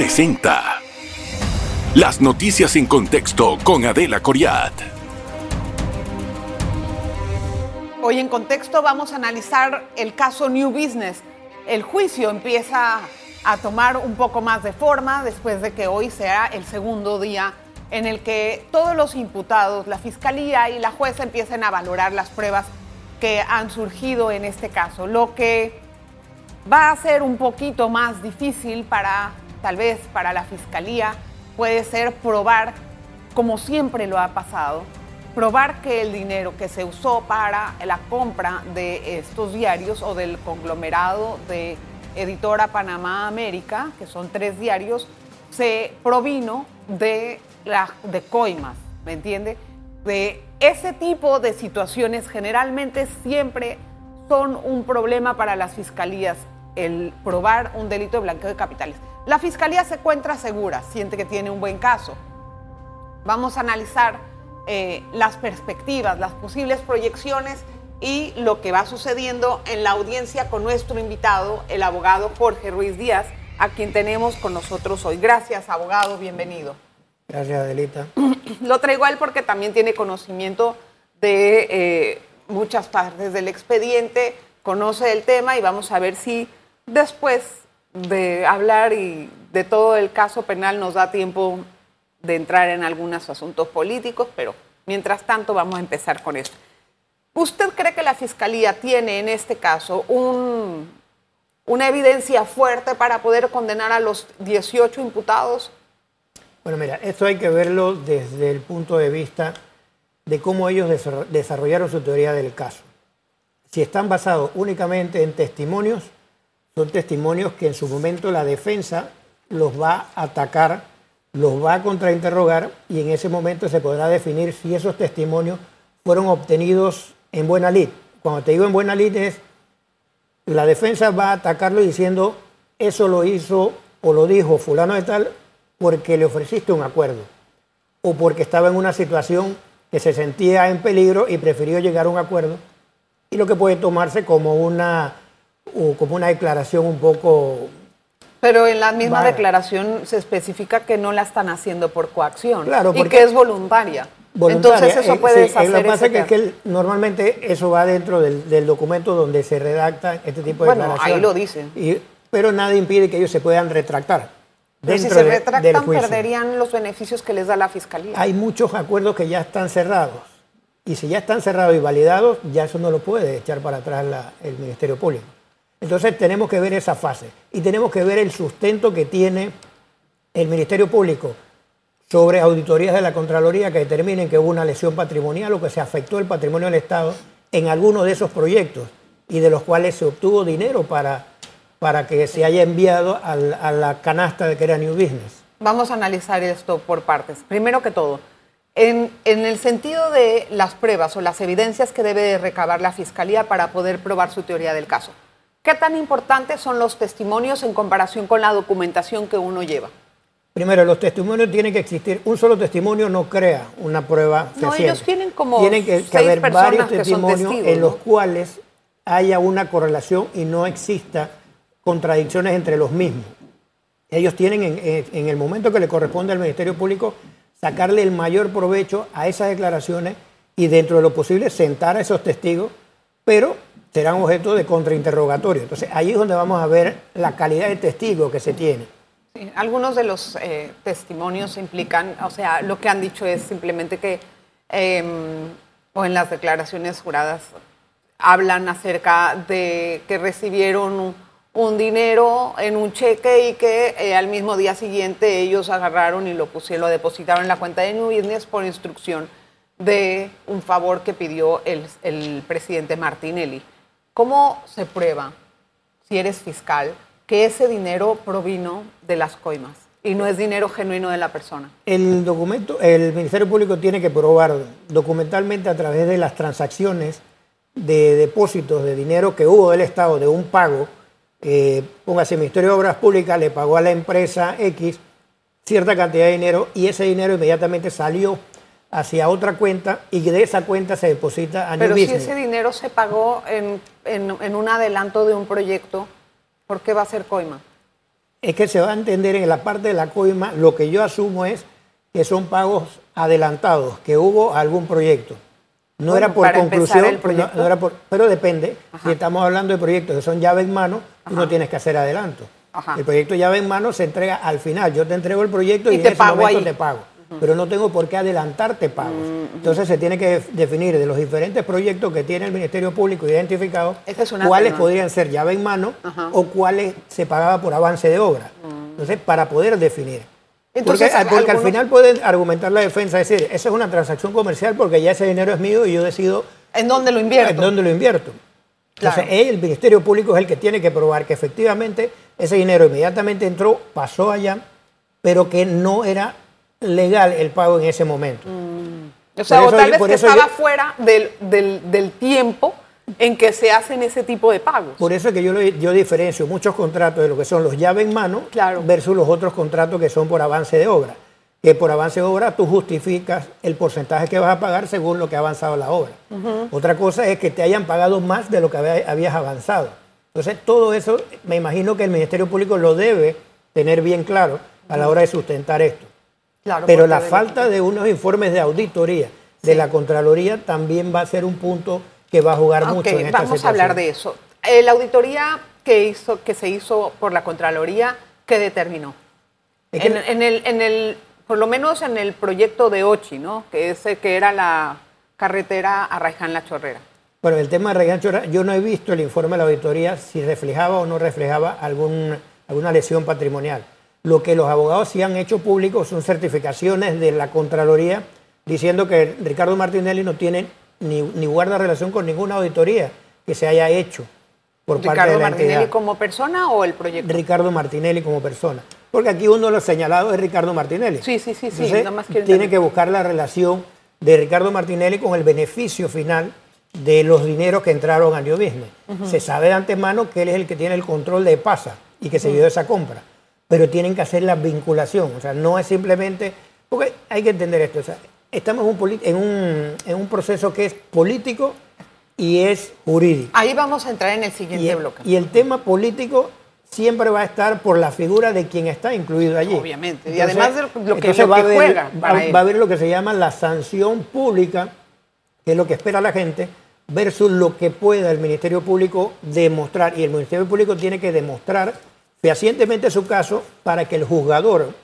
presenta Las noticias en contexto con Adela Coriat. Hoy en contexto vamos a analizar el caso New Business. El juicio empieza a tomar un poco más de forma después de que hoy sea el segundo día en el que todos los imputados, la fiscalía y la jueza empiecen a valorar las pruebas que han surgido en este caso, lo que va a ser un poquito más difícil para, tal vez para la fiscalía, puede ser probar, como siempre lo ha pasado, probar que el dinero que se usó para la compra de estos diarios o del conglomerado de Editora Panamá América, que son tres diarios, se provino de, la, de coimas, ¿me entiende? De ese tipo de situaciones generalmente siempre son un problema para las fiscalías, el probar un delito de blanqueo de capitales. La fiscalía se encuentra segura, siente que tiene un buen caso. Vamos a analizar eh, las perspectivas, las posibles proyecciones y lo que va sucediendo en la audiencia con nuestro invitado, el abogado Jorge Ruiz Díaz, a quien tenemos con nosotros hoy. Gracias, abogado, bienvenido. Gracias, Adelita. Lo traigo a él porque también tiene conocimiento de eh, muchas partes del expediente, conoce el tema y vamos a ver si después de hablar y de todo el caso penal nos da tiempo de entrar en algunos asuntos políticos, pero mientras tanto vamos a empezar con esto. ¿Usted cree que la Fiscalía tiene en este caso un, una evidencia fuerte para poder condenar a los 18 imputados? Bueno, mira, esto hay que verlo desde el punto de vista de cómo ellos desarrollaron su teoría del caso. Si están basados únicamente en testimonios, son testimonios que en su momento la defensa los va a atacar, los va a contrainterrogar y en ese momento se podrá definir si esos testimonios fueron obtenidos en buena lid. Cuando te digo en buena lid es la defensa va a atacarlo diciendo eso lo hizo o lo dijo fulano de tal porque le ofreciste un acuerdo o porque estaba en una situación que se sentía en peligro y prefirió llegar a un acuerdo y lo que puede tomarse como una o como una declaración un poco pero en la misma declaración se especifica que no la están haciendo por coacción claro, y que es voluntaria. Entonces eso eh, puede sí, Lo que pasa es que, normalmente eso va dentro del, documento donde se redacta este tipo de bueno, ahí lo dicen. pero nada impide que ellos se puedan retractar. Pero si se retractan, perderían los beneficios que les da la Fiscalía. Hay muchos acuerdos que ya están cerrados. Y si ya están cerrados y validados, ya eso no lo puede echar para atrás el Ministerio Público. Entonces tenemos que ver esa fase. Y tenemos que ver el sustento que tiene el Ministerio Público sobre auditorías de la Contraloría que determinen que hubo una lesión patrimonial o que se afectó el patrimonio del Estado en alguno de esos proyectos y de los cuales se obtuvo dinero para para que se haya enviado a la canasta de que era New Business. Vamos a analizar esto por partes. Primero que todo, en, el sentido de las pruebas o las evidencias que debe recabar la Fiscalía para poder probar su teoría del caso, ¿qué tan importantes son los testimonios en comparación con la documentación que uno lleva? Primero, los testimonios tienen que existir. Un solo testimonio no crea una prueba No, ellos tienen como Tienen que, haber varios testimonios en los cuales haya una correlación y no exista contradicciones entre los mismos. Ellos tienen en, el momento que le corresponde al Ministerio Público sacarle el mayor provecho a esas declaraciones y dentro de lo posible sentar a esos testigos, pero serán objeto de contrainterrogatorio. Entonces ahí es donde vamos a ver la calidad de testigo que se tiene. algunos de los eh, testimonios implican, o sea, lo que han dicho es simplemente que, em, o en las declaraciones juradas, hablan acerca de que recibieron un dinero en un cheque y que eh, al mismo día siguiente ellos agarraron y lo pusieron, lo depositaron en la cuenta de New Business por instrucción de un favor que pidió el, el presidente Martinelli. ¿Cómo se prueba, si eres fiscal, que ese dinero provino de las coimas y no es dinero genuino de la persona? El documento, el Ministerio Público tiene que probar documentalmente a través de las transacciones de depósitos de dinero que hubo del Estado de un pago eh, póngase, el Ministerio de Obras Públicas le pagó a la empresa X cierta cantidad de dinero y ese dinero inmediatamente salió hacia otra cuenta y de esa cuenta se deposita a New Pero si ese dinero se pagó en, en, un adelanto de un proyecto, ¿por qué va a ser coima? es que se va a entender en la parte de la coima, lo que yo asumo es que son pagos adelantados, que hubo algún proyecto. No era por conclusión, no, era por, pero depende. Si estamos hablando de proyectos que son llave en mano, tú no tienes que hacer adelanto. El proyecto llave en mano se entrega al final. Yo te entrego el proyecto y, en ese momento te pago. Pero no tengo por qué adelantarte pagos. Entonces se tiene que definir de los diferentes proyectos que tiene el Ministerio Público identificados cuáles podrían ser llave en mano o cuáles se pagaba por avance de obra. Entonces, para poder definir porque, al final pueden argumentar la defensa, es decir, esa es una transacción comercial porque ya ese dinero es mío y yo decido... ¿En dónde lo invierto? En dónde lo invierto. Entonces, el Ministerio Público es el que tiene que probar que efectivamente ese dinero inmediatamente entró, pasó allá, pero que no era legal el pago en ese momento. Mm. O sea, o tal vez que estaba fuera del, del tiempo en que se hacen ese tipo de pagos. Por eso es que yo, yo diferencio muchos contratos de lo que son los llave en mano versus los otros contratos que son por avance de obra. Que por avance de obra tú justificas el porcentaje que vas a pagar según lo que ha avanzado la obra. Otra cosa es que te hayan pagado más de lo que habías avanzado. Entonces, todo eso me imagino que el Ministerio Público lo debe tener bien claro a la hora de sustentar esto. Pero la falta de unos informes de auditoría de la Contraloría también va a ser un punto que va a jugar mucho en esta Vamos a hablar de eso. Eh, la auditoría que, hizo, que se hizo por la Contraloría, ¿qué determinó? En, el, en el, por lo menos en el proyecto de Ochi, ¿no? Que, ese, que era la carretera a La Chorrera. Bueno, el tema de Raiján Chorrera, yo no he visto el informe de la auditoría si reflejaba o no reflejaba algún, alguna lesión patrimonial. Lo que los abogados sí han hecho público son certificaciones de la Contraloría diciendo que Ricardo Martinelli no tiene ni, guarda relación con ninguna auditoría que se haya hecho por parte de la Martinelli como persona o el proyecto? Ricardo Martinelli como persona. Porque aquí uno de los señalados es Ricardo Martinelli. Sí, sí, sí. sí tiene que buscar la relación de Ricardo Martinelli con el beneficio final de los dineros que entraron a New Business. Se sabe de antemano que él es el que tiene el control de PASA y que se dio esa compra. Pero tienen que hacer la vinculación. O sea, no es simplemente... Porque hay que entender esto. O sea, estamos en un, en un, proceso que es político y es jurídico. Ahí vamos a entrar en el siguiente bloque. Y el tema político siempre va a estar por la figura de quien está incluido allí. Obviamente. y además de lo que, va, a juega. Va, a haber lo que se llama la sanción pública, que es lo que espera la gente, versus lo que pueda el Ministerio Público demostrar. Y el Ministerio Público tiene que demostrar fehacientemente su caso para que el juzgador,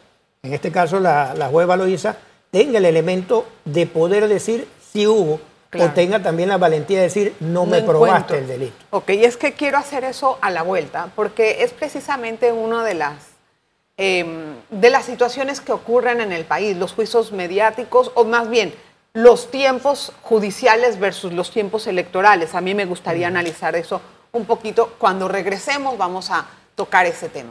en este caso la, la juez Valoisa, tenga el elemento de poder decir si hubo o tenga también la valentía de decir no, me probaste el delito. Ok, y es que quiero hacer eso a la vuelta, porque es precisamente una de las, em, de las situaciones que ocurren en el país, los juicios mediáticos, o más bien los tiempos judiciales versus los tiempos electorales. A mí me gustaría analizar eso un poquito. Cuando regresemos vamos a tocar ese tema.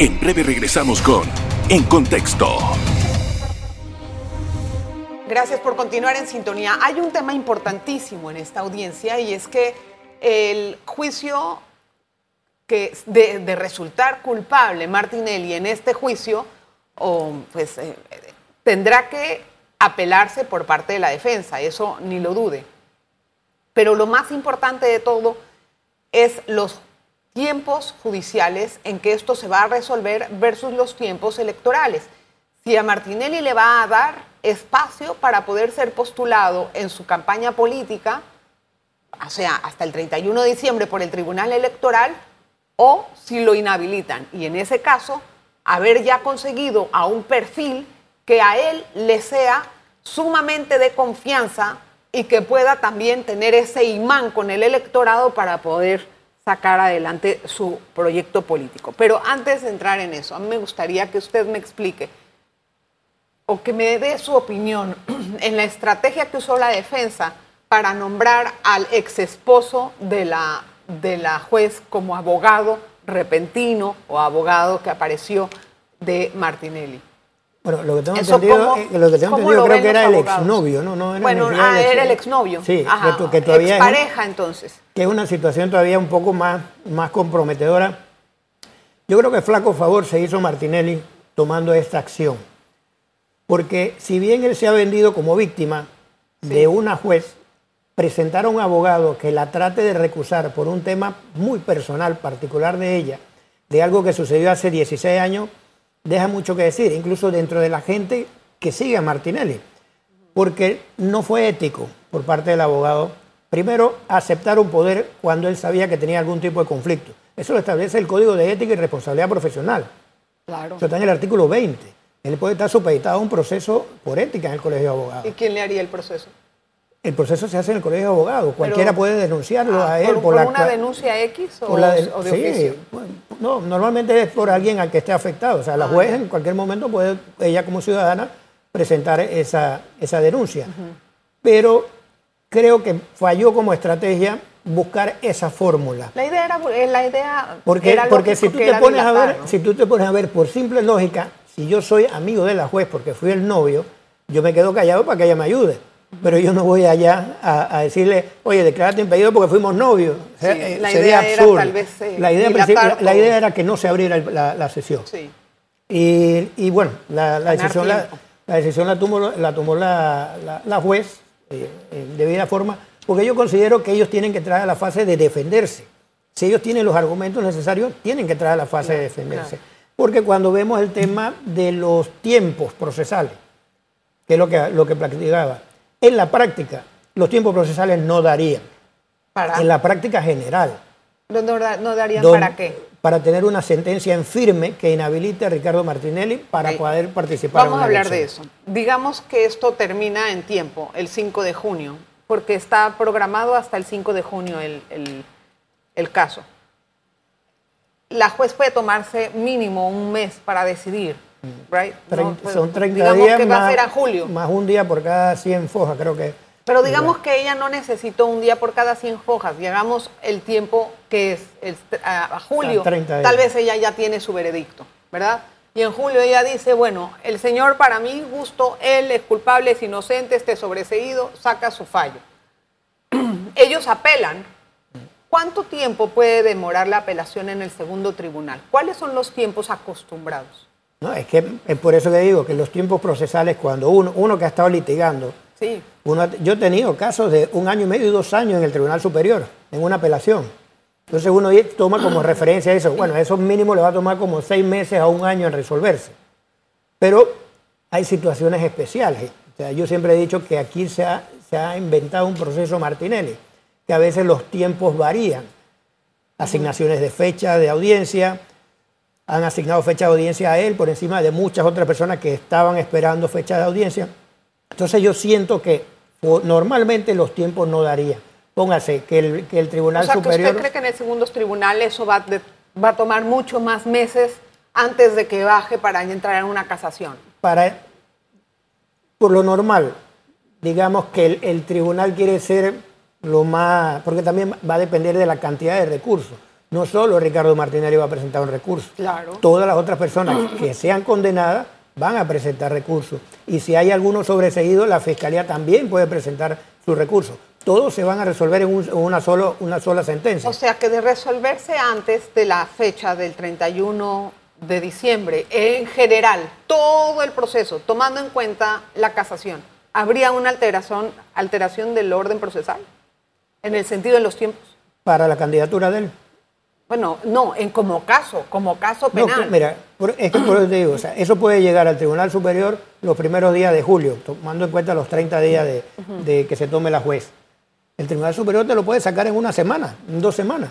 En breve regresamos con En Contexto. Gracias por continuar en sintonía. Hay un tema importantísimo en esta audiencia y es que el juicio que de, resultar culpable Martinelli en este juicio pues, eh, tendrá que apelarse por parte de la defensa, eso ni lo dude. Pero lo más importante de todo es los tiempos judiciales en que esto se va a resolver versus los tiempos electorales. Si a Martinelli le va a dar espacio para poder ser postulado en su campaña política, o sea, hasta el 31 de diciembre por el Tribunal Electoral, o si lo inhabilitan. Y en ese caso, haber ya conseguido a un perfil que a él le sea sumamente de confianza y que pueda también tener ese imán con el electorado para poder sacar adelante su proyecto político. Pero antes de entrar en eso, a mí me gustaría que usted me explique o que me dé su opinión en la estrategia que usó la defensa para nombrar al ex esposo de la, de la juez como abogado repentino o abogado que apareció de Martinelli. Bueno, lo que tengo entendido, eh, lo que tengo entendido creo que era el exnovio, ¿no? no era bueno, ah, era el exnovio. Sí, que, todavía pareja entonces. Que es una situación todavía un poco más, más comprometedora. Yo creo que flaco favor se hizo Martinelli tomando esta acción. Porque si bien él se ha vendido como víctima de una juez, presentar a un abogado que la trate de recusar por un tema muy personal, particular de ella, de algo que sucedió hace 16 años, deja mucho que decir, incluso dentro de la gente que sigue a Martinelli, porque no fue ético por parte del abogado, primero, aceptar un poder cuando él sabía que tenía algún tipo de conflicto. Eso lo establece el Código de Ética y Responsabilidad Profesional. Claro. Eso está en el artículo 20. Él puede estar supeditado a un proceso por ética en el Colegio de Abogados. ¿Y quién le haría el proceso? El proceso se hace en el Colegio de Abogados. Cualquiera puede denunciarlo Ah, a él. ¿Por, por la una denuncia X o, por la de- o de sí, oficio? no, normalmente es por alguien al que esté afectado. O sea, la Ah, juez en cualquier momento puede, ella como ciudadana, presentar esa, esa denuncia. Pero creo que falló como estrategia buscar esa fórmula. La idea era, eh, la idea Porque, era porque si tú te pones a ver, ¿no? si tú te pones a ver por simple lógica, si yo soy amigo de la juez porque fui el novio, yo me quedo callado para que ella me ayude. Pero yo no voy allá a, a decirle, oye, declárate impedido porque fuimos novios. Sí, eh, la sería idea era absurdo. tal vez, eh, la, idea la era que no se abriera el- la, la sesión. Sí. Y, y bueno, la, decisión, la, decisión la tomó la, tomó la, juez eh, en debida forma, porque yo considero que ellos tienen que entrar a la fase de defenderse. Si ellos tienen los argumentos necesarios, tienen que entrar a la fase de defenderse. Porque cuando vemos el tema de los tiempos procesales, que es lo que, lo que practicaba, en la práctica, los tiempos procesales no darían. Para, En la práctica general. no, no da- no darían Don- para qué. Para tener una sentencia en firme que inhabilite a Ricardo Martinelli para poder participar Vamos en a una hablar de eso. Digamos que esto termina en tiempo, el 5 de junio, porque está programado hasta el 5 de junio el, el- el caso. La juez puede tomarse mínimo un mes para decidir, right? No, pues, son 30 digamos días que va más, a ser a julio. más un día por cada 100 fojas, creo que. Pero digamos que ella no necesitó un día por cada 100 hojas, llegamos el tiempo que es el- a, a julio, A 30 días. tal vez ella ya tiene su veredicto, ¿verdad? Y en julio ella dice, bueno, el señor para mi gusto, él es culpable, es inocente, esté sobreseído, saca su fallo. Ellos apelan. ¿Cuánto tiempo puede demorar la apelación en el segundo tribunal? ¿Cuáles son los tiempos acostumbrados? No, es que es por eso que digo que los tiempos procesales, cuando uno, uno que ha estado litigando, Sí, uno, yo he tenido casos de un año y medio y dos años en el Tribunal Superior, en una apelación. Entonces uno toma como referencia eso. Bueno, eso mínimo le va a tomar como seis meses a un año en resolverse. Pero hay situaciones especiales. O sea, yo siempre he dicho que aquí se ha, se ha inventado un proceso Martinelli, que a veces los tiempos varían. Asignaciones de fecha de audiencia, han asignado fecha de audiencia a él por encima de muchas otras personas que estaban esperando fecha de audiencia. Entonces yo siento que normalmente los tiempos no darían. Póngase que el, que el Tribunal o sea, que Superior... usted cree que en el segundo tribunal eso va, de- va a tomar mucho más meses antes de que baje para entrar en una casación. para, por lo normal, digamos que el, el tribunal quiere ser lo más, porque también va a depender de la cantidad de recursos. No solo Ricardo Martinelli va a presentar un recurso. Claro. Todas las otras personas que sean condenadas van a presentar recursos. Y si hay alguno sobreseído, la Fiscalía también puede presentar sus recursos. Todos se van a resolver en un- en una, solo, una sola sentencia. O sea que de resolverse antes de la fecha del 31 de diciembre, en general, todo el proceso, tomando en cuenta la casación, ¿habría una alteración, alteración del orden procesal? En el sentido de los tiempos. para la candidatura de él. Bueno, no, en como caso, como caso No, penal. que- mira, es que por eso te digo, o sea, eso puede llegar al Tribunal Superior los primeros días de julio, tomando en cuenta los 30 días de, de que se tome la juez. El Tribunal Superior te lo puede sacar en una semana, en dos semanas.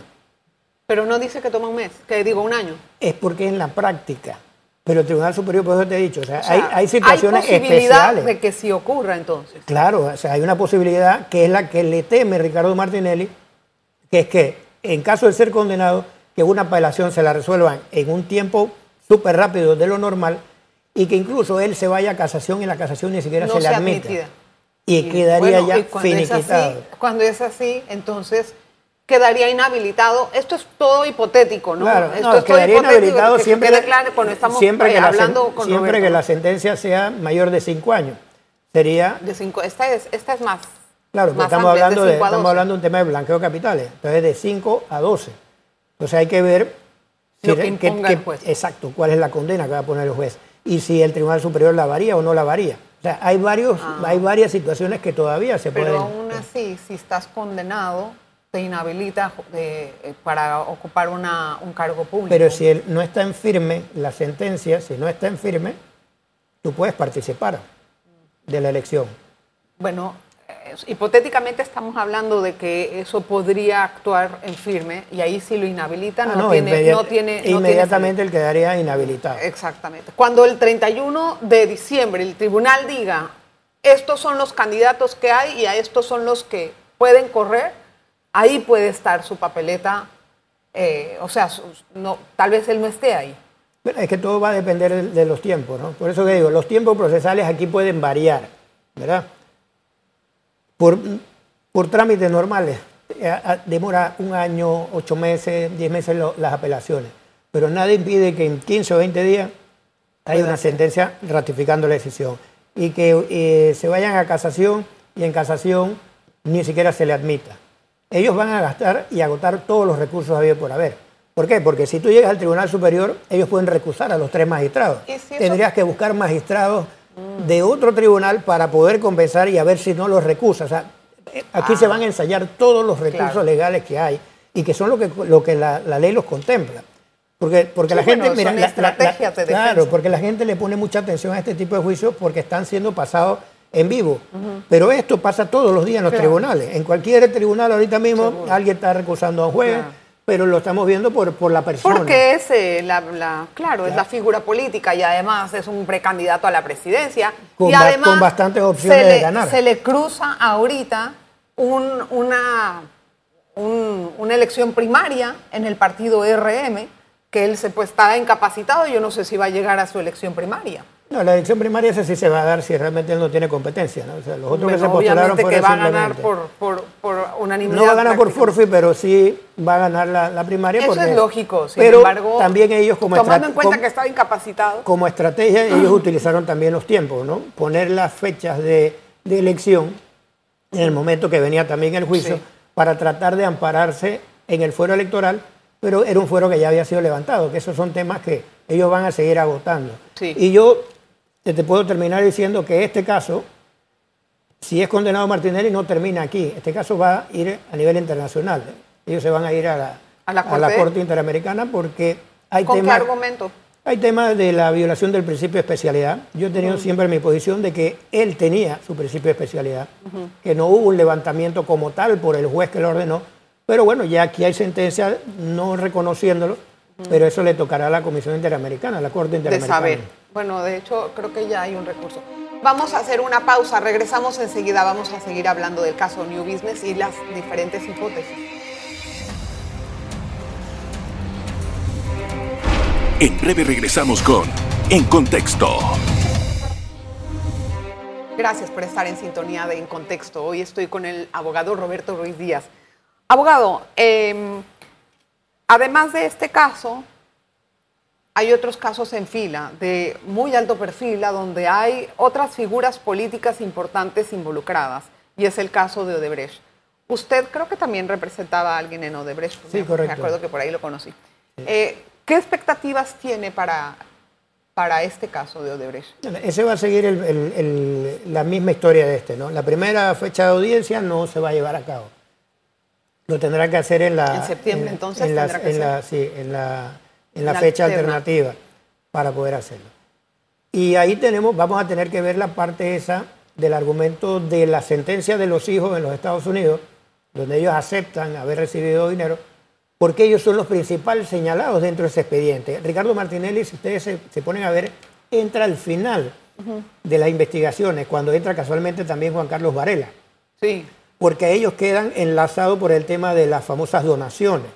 Pero no dice que toma un mes, que digo un año. Es porque en la práctica. Pero el Tribunal Superior, por eso te he dicho, o sea, O sea, hay, hay situaciones hay posibilidad especiales. de que sí ocurra entonces. Claro, o sea, hay una posibilidad que es la que le teme Ricardo Martinelli, que es que en caso de ser condenado, que una apelación se la resuelvan en un tiempo súper rápido de lo normal y que incluso él se vaya a casación y la casación ni siquiera No se le admitida. Y, quedaría bueno, ya y cuando es finiquitado. así- cuando es así, entonces quedaría inhabilitado. Esto es todo hipotético, ¿no? Claro, Esto no, es todo quedaría hipotético, inhabilitado que siempre, quede claro cuando estamos siempre eh, que la, hablando sen- con siempre Roberto, que la sentencia sea mayor de cinco años. Sería de cinco, esta es, esta es más. Claro, pero más estamos amplia, hablando, de, estamos 12. hablando de un tema de blanqueo de capitales. Entonces, de 5 a 12. Entonces, hay que ver Lo que re- imponga el juez. Exacto, cuál es la condena que va a poner el juez. y si el Tribunal Superior la varía o no la varía. O sea, hay, varios, hay varias situaciones que todavía se Pero pueden... aún así, si estás condenado, te inhabilita eh, eh, para ocupar una, un cargo público. Pero si él no está en firme, la sentencia, si no está en firme, tú puedes participar de la elección. Bueno, eh, hipotéticamente estamos hablando de que eso podría actuar en firme y ahí si lo inhabilitan Ah, no, no, tiene, inmediat- no tiene... no tiene inmediatamente él quedaría inhabilitado. Exactamente. Cuando el 31 de diciembre el tribunal diga, estos son los candidatos que hay y a estos son los que pueden correr, ahí puede estar su papeleta, eh, o sea, no, tal vez él no esté ahí. Bueno, es que todo va a depender de, de los tiempos, ¿no? Por eso que digo, los tiempos procesales aquí pueden variar, ¿verdad? Por, por trámites normales, eh, demora un año, ocho meses, diez meses lo- las apelaciones, pero nada impide que en 15 o 20 días haya una sentencia ratificando la decisión y que eh, se vayan a casación y en casación ni siquiera se le admita. Ellos van a gastar y agotar todos los recursos habidos por haber. ¿Por qué? Porque si tú llegas al Tribunal Superior, ellos pueden recusar a los tres magistrados. ¿Y si eso- Tendrías que buscar magistrados de otro tribunal para poder compensar y a ver si no los recusa. O sea, eh, aquí se van a ensayar todos los recursos Ah. Claro. legales que hay y que son lo que, lo que la, la ley los contempla. Porque, porque Sí, la gente, mira, la- de claro, porque la gente le pone mucha atención a este tipo de juicios porque están siendo pasados en vivo. Pero esto pasa todos los días en los Claro. tribunales. En cualquier tribunal ahorita mismo Seguro. alguien está recusando a un juez, Claro. Pero lo estamos viendo por, por la persona. Porque es eh, la, la- claro, es la figura política y además es un precandidato a la presidencia. Con y además con bastantes opciones de ganar. Se le cruza ahorita un- una, un- una elección primaria en el partido RM, que él se pues está incapacitado, yo no sé si va a llegar a su elección primaria. No, la elección primaria esa sí se va a dar si realmente él no tiene competencia. ¿no? O sea, los otros que se postularon obviamente que va a ganar por, por, por unanimidad. No va a ganar por forfeit, pero sí va a ganar la, la primaria. Eso porque- es lógico, sin pero embargo, también ellos como, tomando en cuenta que estaba incapacitado. como estrategia, ellos utilizaron también los tiempos, ¿no? Poner las fechas de, de elección en el momento que venía también el juicio Sí. para tratar de ampararse en el fuero electoral, pero era un fuero que ya había sido levantado, que esos son temas que ellos van a seguir agotando. Sí. Y yo te, puedo terminar diciendo que este caso, si es condenado Martinelli, no termina aquí. Este caso va a ir a nivel internacional. Ellos se van a ir a la, ¿A la Corte? Corte Interamericana porque hay ¿Con qué temas... argumento? Hay temas de la violación del principio de especialidad. Yo he tenido siempre mi posición de que él tenía su principio de especialidad, que no hubo un levantamiento como tal por el juez que lo ordenó, pero bueno, ya aquí hay sentencia no reconociéndolo, pero eso le tocará a la Comisión Interamericana, a la Corte de Interamericana. saber. Bueno, de hecho, creo que ya hay un recurso. Vamos a hacer una pausa, regresamos enseguida, vamos a seguir hablando del caso New Business y las diferentes hipótesis. En breve regresamos con En Contexto. Gracias por estar en sintonía de En Contexto. Hoy estoy con el abogado Roberto Ruiz Díaz. Abogado, eh, además de este caso, hay otros casos en fila de muy alto perfil a donde hay otras figuras políticas importantes involucradas y es el caso de Odebrecht. Usted creo que también representaba a alguien en Odebrecht. Sí, Me- correcto. Me acuerdo que por ahí lo conocí. Eh, ¿Qué expectativas tiene para, para este caso de Odebrecht? Ese va a seguir el- el- el- la misma historia de este, ¿no? La primera fecha de audiencia no se va a llevar a cabo. Lo tendrá que hacer en la... En septiembre, entonces, en la, tendrá que en la- sí, en la, en la La fecha alterna. alternativa para poder hacerlo. Y ahí tenemos, vamos a tener que ver la parte esa del argumento de la sentencia de los hijos en los Estados Unidos, donde ellos aceptan haber recibido dinero, porque ellos son los principales señalados dentro de ese expediente. Ricardo Martinelli, si ustedes se, se ponen a ver, entra al final de las investigaciones, cuando entra casualmente también Juan Carlos Varela, Sí. porque ellos quedan enlazados por el tema de las famosas donaciones.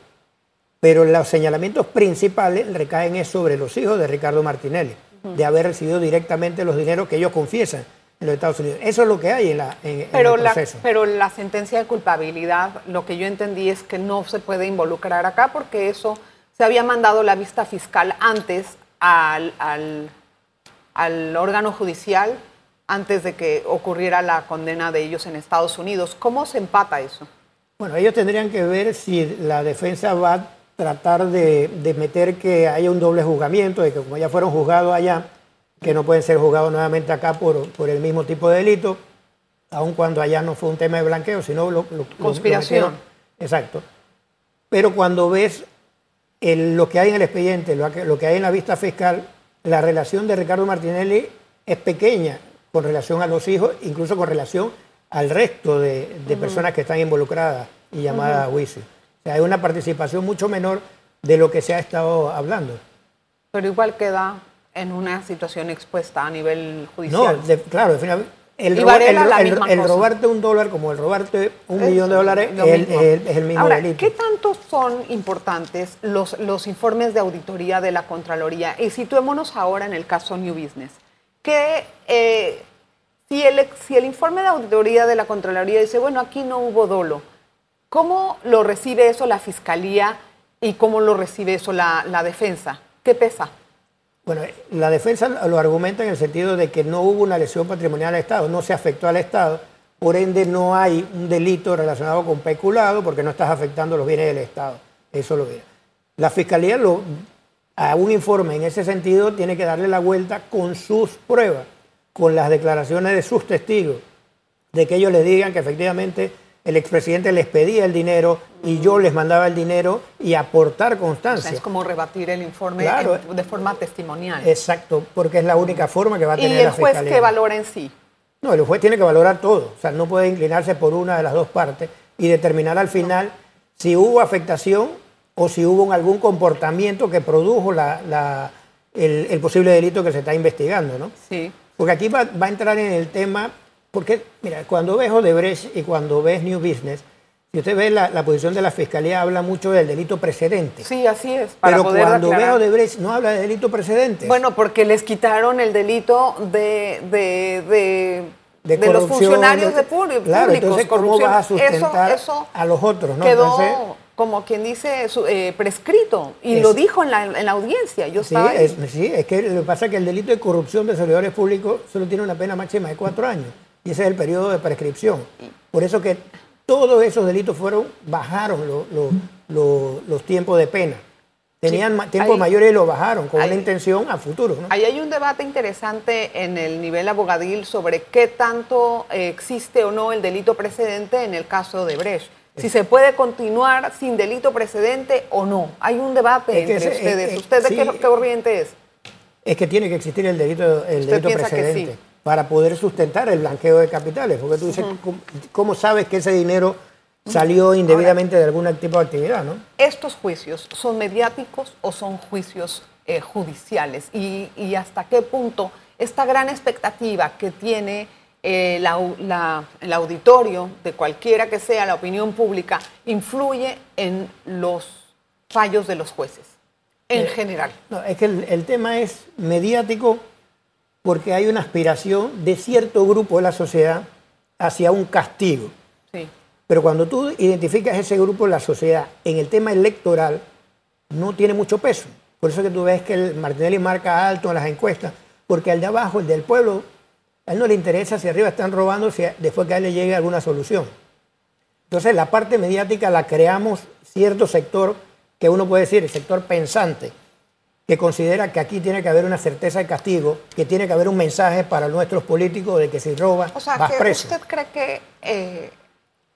Pero los señalamientos principales recaen es sobre los hijos de Ricardo Martinelli, de haber recibido directamente los dineros que ellos confiesan en los Estados Unidos. Eso es lo que hay en, la, en- en Pero el la, proceso. pero la sentencia de culpabilidad, lo que yo entendí es que no se puede involucrar acá porque eso se había mandado la vista fiscal antes al, al- al órgano judicial, antes de que ocurriera la condena de ellos en Estados Unidos. ¿Cómo se empata eso? Bueno, ellos tendrían que ver si la defensa va tratar de, de meter que haya un doble juzgamiento, de que como ya fueron juzgados allá, que no pueden ser juzgados nuevamente acá por, por el mismo tipo de delito, aun cuando allá no fue un tema de blanqueo, sino lo, lo- Conspiración. lo metieron- exacto. Pero cuando ves el- lo que hay en el expediente, lo que, lo que hay en la vista fiscal, la relación de Ricardo Martinelli es pequeña con relación a los hijos, incluso con relación al resto de, de personas que están involucradas y llamadas a juicio. Sea, hay una participación mucho menor de lo que se ha estado hablando. Pero igual queda en una situación expuesta a nivel No, judicial. de- claro. El, robar- Varela, el- robarte un dólar como el robarte un Es millón de dólares es, el- mismo. es- es el mismo Ahora, delito. ¿qué tanto son importantes los, los informes de auditoría de la Contraloría? Y situémonos ahora en el caso New Business. Que eh, si, el, si el informe de auditoría de la Contraloría dice, bueno, aquí no hubo dolo, ¿cómo lo recibe eso la Fiscalía y cómo lo recibe eso la, defensa? ¿Qué pesa? Bueno, la defensa lo argumenta en el sentido de que no hubo una lesión patrimonial al Estado, no se afectó al Estado, por ende no hay un delito relacionado con peculado porque no estás afectando los bienes del Estado. Eso lo ve. La Fiscalía lo, a un informe en ese sentido tiene que darle la vuelta con sus pruebas, con las declaraciones de sus testigos, de que ellos le digan que efectivamente el expresidente les pedía el dinero y yo les mandaba el dinero y aportar O constancia. sea, es como rebatir el informe Claro. en- de forma testimonial. Exacto, porque es la única forma que va a y tener el la juez fiscalía. que valora en sí. No, el juez tiene que valorar todo, o sea, no puede inclinarse por una de las dos partes y determinar al final si hubo afectación o si hubo algún comportamiento que produjo la- la- el, el posible delito que se está investigando, ¿no? Sí. Porque aquí va, va a entrar en el tema, porque, mira, cuando ves Odebrecht y cuando ves New Business, si usted ve la, la posición de la fiscalía, habla mucho del delito precedente. Sí, así es. Para pero poder cuando ve aclarar. Odebrecht no habla de delito precedente. Bueno, porque les quitaron el delito de, de, de, de, de los funcionarios de- de público, Claro, públicos. entonces, ¿cómo corrupción. vas a sustentar eso, eso a los otros? ¿no? Quedó, Entonces, como quien dice, su- eh, prescrito. Y Es- lo dijo en la, en la audiencia. Yo sí, estaba ahí. es, sí, es que lo que pasa es que el delito de corrupción de servidores públicos solo tiene una pena máxima de cuatro años. Y ese es el periodo de prescripción. Por eso que todos esos delitos fueron, bajaron lo- lo- lo- los tiempos de pena. Tenían Sí, tiempos ahí- mayores y lo bajaron con ahí- una intención a futuro. ¿no? Ahí hay un debate interesante en el nivel abogadil sobre qué tanto eh, existe o no el delito precedente en el caso de Brecht. Si se puede continuar sin delito precedente o no. Hay un debate entre ese- ustedes. eh, eh, ¿Usted de sí. qué, qué corriente es? Es que tiene que existir el delito, el ¿Usted delito que precedente sí? Para poder sustentar el blanqueo de capitales. Porque tú dices, ¿cómo, cómo sabes que ese dinero salió indebidamente de algún tipo de actividad? ¿no? ¿Estos juicios son mediáticos o son juicios eh, judiciales? Y, y hasta qué punto esta gran expectativa que tiene eh, la la- el auditorio, de cualquiera que sea la opinión pública, influye en los fallos de los jueces, en general? No, es que el, el tema es mediático porque hay una aspiración de cierto grupo de la sociedad hacia un castigo. Sí. Pero cuando tú identificas ese grupo de la sociedad en el tema electoral, no tiene mucho peso. Por eso que tú ves que el Martinelli marca alto en las encuestas, porque al de abajo, el del pueblo, a él no le interesa si arriba están robando, si después que a él le llegue alguna solución. Entonces la parte mediática la creamos cierto sector, que uno puede decir el sector pensante, que considera que aquí tiene que haber una certeza de castigo, que tiene que haber un mensaje para nuestros políticos de que si robas O sea, vas que preso. ¿usted cree que eh,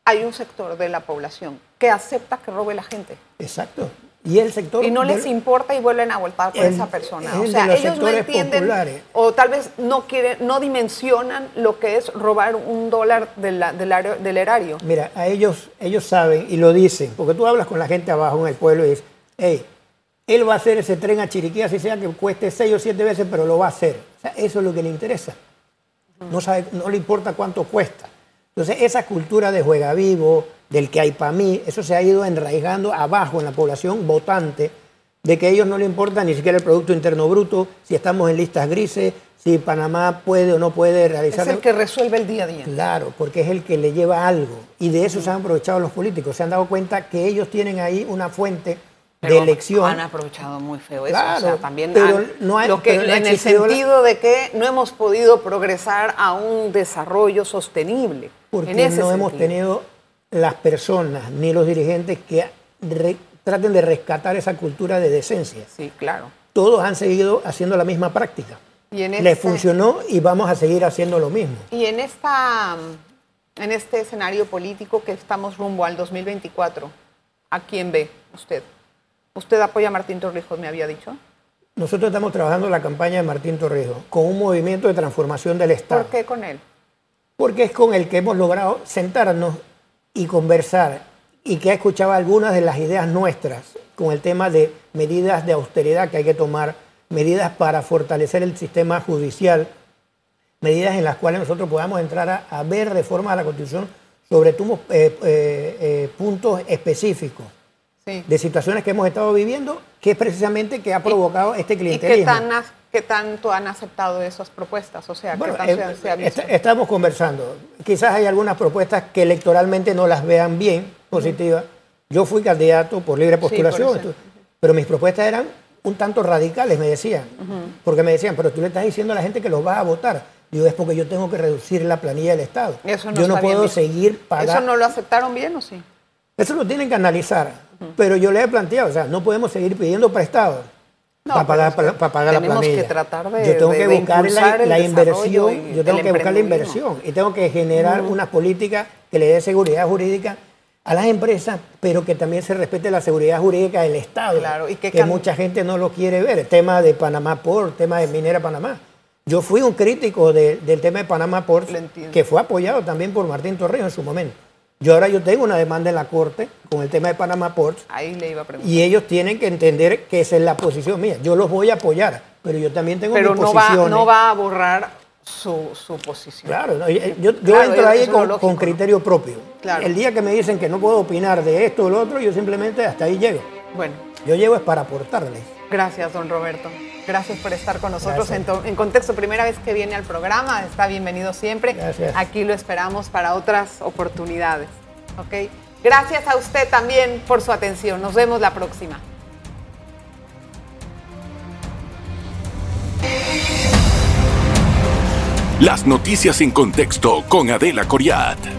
hay un sector de la población que acepta que robe la gente? Exacto. Y el sector Y no les del- importa y vuelven a voltar con El- esa persona. el O sea, los ellos no entienden populares. o tal vez no quieren, no dimensionan lo que es robar un dólar de la- del, ario- del erario. Mira, a ellos, ellos saben y lo dicen, porque tú hablas con la gente abajo en el pueblo y dices, hey, él va a hacer ese tren a Chiriquí, así sea que cueste seis o siete veces, pero lo va a hacer. O sea, eso es lo que le interesa. No, sabe, no le importa cuánto cuesta. Entonces, esa cultura de juega vivo, del que hay para mí, eso se ha ido enraizando abajo en la población votante, de que a ellos no le importa ni siquiera el Producto Interno Bruto, si estamos en listas grises, si Panamá puede o no puede Es realizar... el que resuelve el día a día. Claro, porque es el que le lleva algo. Y de eso se han aprovechado los políticos. Se han dado cuenta que ellos tienen ahí una fuente Pero de elección. Han aprovechado muy feo eso. Claro, o sea, también pero han- no hay- lo que, pero no en el existido la- sentido de que no hemos podido progresar a un desarrollo sostenible. porque no hemos sentido. tenido las personas ni los dirigentes que re- traten de rescatar esa cultura de decencia. Sí, claro. Todos han seguido haciendo la misma práctica. Y en este- funcionó y vamos a seguir haciendo lo mismo. Y en, esta, en este escenario político que estamos rumbo al 2024, ¿a quién ve usted? ¿Usted apoya a Martín Torrijos, me había dicho? Nosotros estamos trabajando en la campaña de Martín Torrijos con un movimiento de transformación del Estado. ¿Por qué con él? Porque es con el que hemos logrado sentarnos y conversar y que ha escuchado algunas de las ideas nuestras con el tema de medidas de austeridad que hay que tomar, medidas para fortalecer el sistema judicial, medidas en las cuales nosotros podamos entrar a, a ver reformas a la Constitución sobre tumos- eh, eh, eh, puntos específicos Sí. de situaciones que hemos estado viviendo, que es precisamente que ha provocado este ¿Y clientelismo. qué, tan, has- qué tanto han aceptado esas propuestas? O sea, Bueno, ¿qué tanto eh, se, ha visto? est- estamos conversando. Quizás hay algunas propuestas que electoralmente no las vean bien, positivas. Yo fui candidato por libre postulación, pero mis propuestas eran un tanto radicales, me decían. Porque me decían, pero tú le estás diciendo a la gente que los va a votar. Digo, es porque yo tengo que reducir la planilla del Estado. Eso no yo no bien puedo seguir pagando. ¿Eso no lo aceptaron bien o sí? Eso lo tienen que analizar. Pero yo le he planteado, o sea, no podemos seguir pidiendo prestados No, para pagar, para, para pagar la tenemos que planilla. tratar de- yo tengo de- que buscar la, inversión, yo tengo que buscar la inversión y tengo que generar unas políticas que le dé seguridad jurídica a las empresas, pero que también se respete la seguridad jurídica del Estado, Claro, y que mucha gente no lo quiere ver. El tema de Panamá Port, tema de Minera Panamá. Yo fui un crítico de- del tema de Panamá Port, que fue apoyado también por Martín Torrijos en su momento. Yo ahora yo tengo una demanda en la Corte con el tema de Panamá Ports Ahí le iba a preguntar. y ellos tienen que entender que esa es la posición mía. Yo los voy a apoyar, pero yo también tengo Pero mis no posiciones. no va a borrar su, su posición. Claro, no, yo, yo- yo Claro, entro ahí con, lógico, con criterio propio. Claro. El día que me dicen que no puedo opinar de esto o lo otro, yo simplemente hasta ahí llego. Bueno, Yo llego es para aportarles. gracias, don Roberto. Gracias por estar con nosotros en, en contexto. Primera vez que viene al programa, está bienvenido siempre. Gracias. Aquí lo esperamos para otras oportunidades. ¿ok? Gracias a usted también por su atención. Nos vemos la próxima. Las noticias en contexto con Adela Coriat.